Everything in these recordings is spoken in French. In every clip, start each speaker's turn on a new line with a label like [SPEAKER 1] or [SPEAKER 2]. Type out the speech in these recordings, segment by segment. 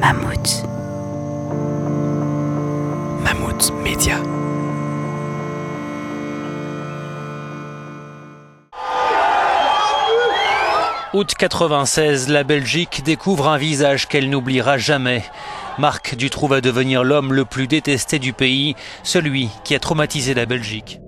[SPEAKER 1] Mammouth.
[SPEAKER 2] Mammouth Média.
[SPEAKER 3] Août 96, la Belgique découvre un visage qu'elle n'oubliera jamais. Marc Dutroux va devenir l'homme le plus détesté du pays, celui qui a traumatisé la Belgique.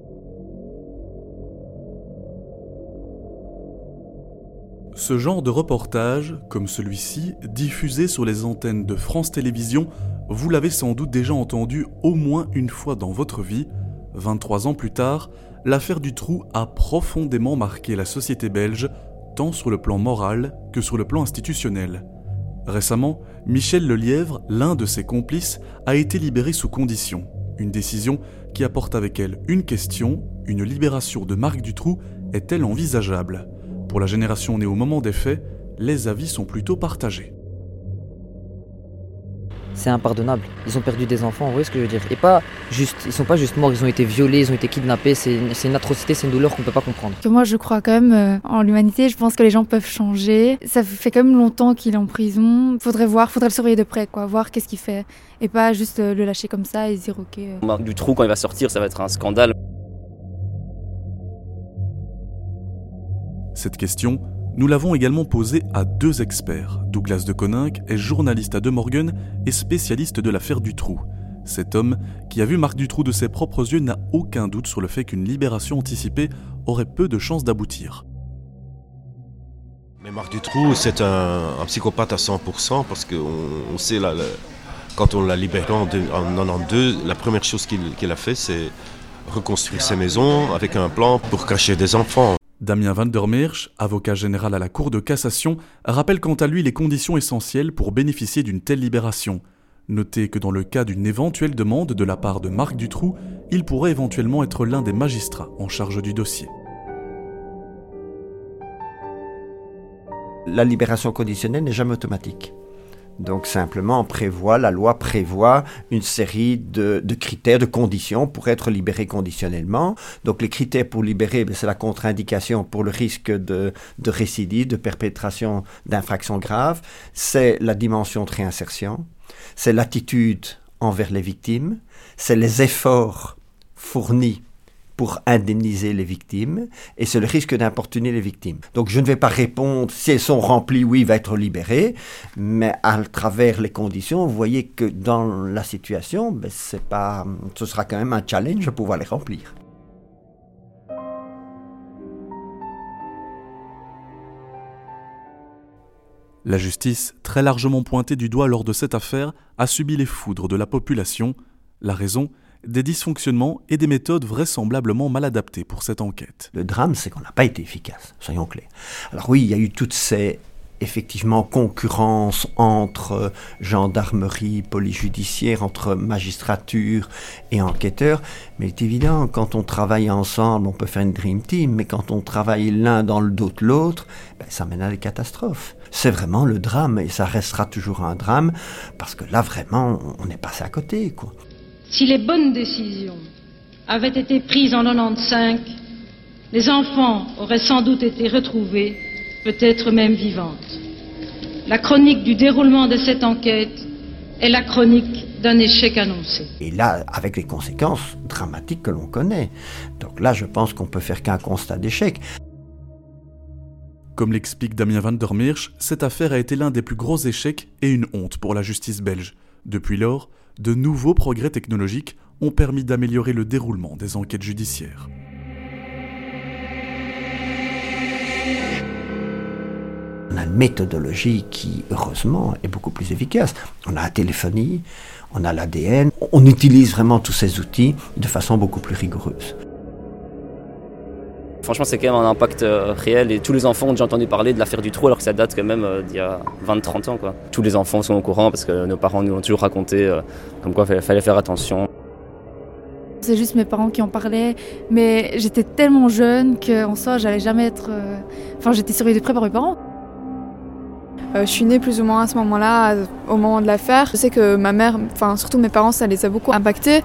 [SPEAKER 4] Ce genre de reportage, comme celui-ci, diffusé sur les antennes de France Télévisions, vous l'avez sans doute déjà entendu au moins une fois dans votre vie. 23 ans plus tard, l'affaire Dutroux a profondément marqué la société belge tant sur le plan moral que sur le plan institutionnel. Récemment, Michel Lelièvre, l'un de ses complices, a été libéré sous condition, une décision qui apporte avec elle une question, une libération de Marc Dutroux est-elle envisageable? Pour la génération née au moment des faits, les avis sont plutôt partagés
[SPEAKER 5] c'est impardonnable. Ils ont perdu des enfants, vous voyez ce que je veux dire Et pas juste, ils sont pas juste morts, ils ont été violés, ils ont été kidnappés, c'est une, atrocité, c'est une douleur qu'on ne peut pas comprendre.
[SPEAKER 6] moi je crois quand même euh, en l'humanité, je pense que les gens peuvent changer. Ça fait quand même longtemps qu'il est en prison. Faudrait voir, faudrait le surveiller de près, quoi, voir qu'est-ce qu'il fait. Et pas juste euh, le lâcher comme ça et se dire ok.
[SPEAKER 7] Euh. Marc du trou quand il va sortir, ça va être un scandale.
[SPEAKER 4] Cette question, nous l'avons également posé à deux experts. Douglas de Coninck est journaliste à De Morgan et spécialiste de l'affaire Dutroux. Cet homme, qui a vu Marc Dutroux de ses propres yeux, n'a aucun doute sur le fait qu'une libération anticipée aurait peu de chances d'aboutir.
[SPEAKER 8] Mais Marc Dutroux, c'est un, psychopathe à 100% parce qu'on sait, quand on l'a libéré en, 1992, la première chose qu'il a fait, c'est reconstruire ses maisons avec un plan pour cacher des enfants.
[SPEAKER 4] Damien Van der Meersch, avocat général à la Cour de cassation, rappelle quant à lui les conditions essentielles pour bénéficier d'une telle libération. Notez que dans le cas d'une éventuelle demande de la part de Marc Dutroux, il pourrait éventuellement être l'un des magistrats en charge du dossier.
[SPEAKER 9] La libération conditionnelle n'est jamais automatique. Donc simplement, prévoit, la loi prévoit une série de, critères, de conditions pour être libéré conditionnellement. Donc les critères pour libérer, ben, c'est la contre-indication pour le risque de, de récidive, de perpétration d'infractions graves. C'est la dimension de réinsertion. C'est l'attitude envers les victimes. C'est les efforts fournis pour indemniser les victimes et c'est le risque d'importuner les victimes. Donc je ne vais pas répondre si elles sont remplies, oui, il va être libéré, mais à travers les conditions, vous voyez que dans la situation, ben, c'est pas, ce sera quand même un challenge de pouvoir les remplir.
[SPEAKER 4] La justice, très largement pointée du doigt lors de cette affaire, a subi les foudres de la population. La raison des dysfonctionnements et des méthodes vraisemblablement mal adaptées pour cette enquête.
[SPEAKER 9] Le drame, c'est qu'on n'a pas été efficace, soyons clairs. Alors oui, il y a eu toutes ces effectivement concurrences entre gendarmerie, police judiciaire, entre magistrature et enquêteurs. Mais il est évident, quand on travaille ensemble, on peut faire une dream team, mais quand on travaille l'un dans le dos de l'autre, ben, ça mène à des catastrophes. C'est vraiment le drame, et ça restera toujours un drame, parce que là, vraiment, on est passé à côté, quoi.
[SPEAKER 10] Si les bonnes décisions avaient été prises en 95, les enfants auraient sans doute été retrouvés, peut-être même vivantes. La chronique du déroulement de cette enquête est la chronique d'un échec annoncé.
[SPEAKER 9] Et là, avec les conséquences dramatiques que l'on connaît. Donc là, je pense qu'on peut faire qu'un constat d'échec.
[SPEAKER 4] Comme l'explique Damien van der Meersch, cette affaire a été l'un des plus gros échecs et une honte pour la justice belge. Depuis lors, de nouveaux progrès technologiques ont permis d'améliorer le déroulement des enquêtes judiciaires.
[SPEAKER 9] On a une méthodologie qui, heureusement, est beaucoup plus efficace. On a la téléphonie, on a l'ADN, on utilise vraiment tous ces outils de façon beaucoup plus rigoureuse.
[SPEAKER 7] Franchement, c'est quand même un impact euh, réel et tous les enfants ont déjà entendu parler de l'affaire du trou alors que ça date quand même euh, d'il y a 20-30 ans. Quoi. Tous les enfants sont au courant parce que nos parents nous ont toujours raconté euh, comme quoi il fallait faire attention.
[SPEAKER 6] C'est juste mes parents qui en parlaient, mais j'étais tellement jeune qu'en soi, j'allais jamais être. Enfin, j'étais surveillée de près par mes parents.
[SPEAKER 11] je suis née plus ou moins à ce moment-là, au moment de l'affaire. Je sais que ma mère, enfin surtout mes parents, ça les a beaucoup impactés.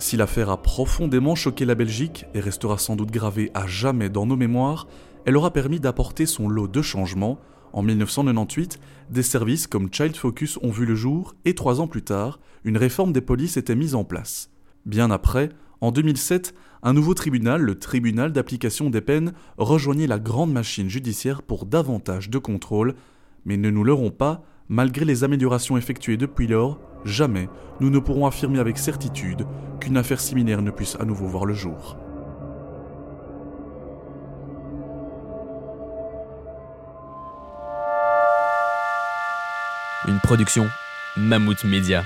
[SPEAKER 4] Si l'affaire a profondément choqué la Belgique et restera sans doute gravée à jamais dans nos mémoires, elle aura permis d'apporter son lot de changements En 1998, des services comme Child Focus ont vu le jour et trois ans plus tard, une réforme des polices était mise en place. Bien après, en 2007, un nouveau tribunal, le tribunal d'application des peines, rejoignit la grande machine judiciaire pour davantage de contrôle, mais ne nous leurrons pas, malgré les améliorations effectuées depuis lors, jamais nous ne pourrons affirmer avec certitude qu'une affaire similaire ne puisse à nouveau voir le jour.
[SPEAKER 2] Une production Mammouth Media.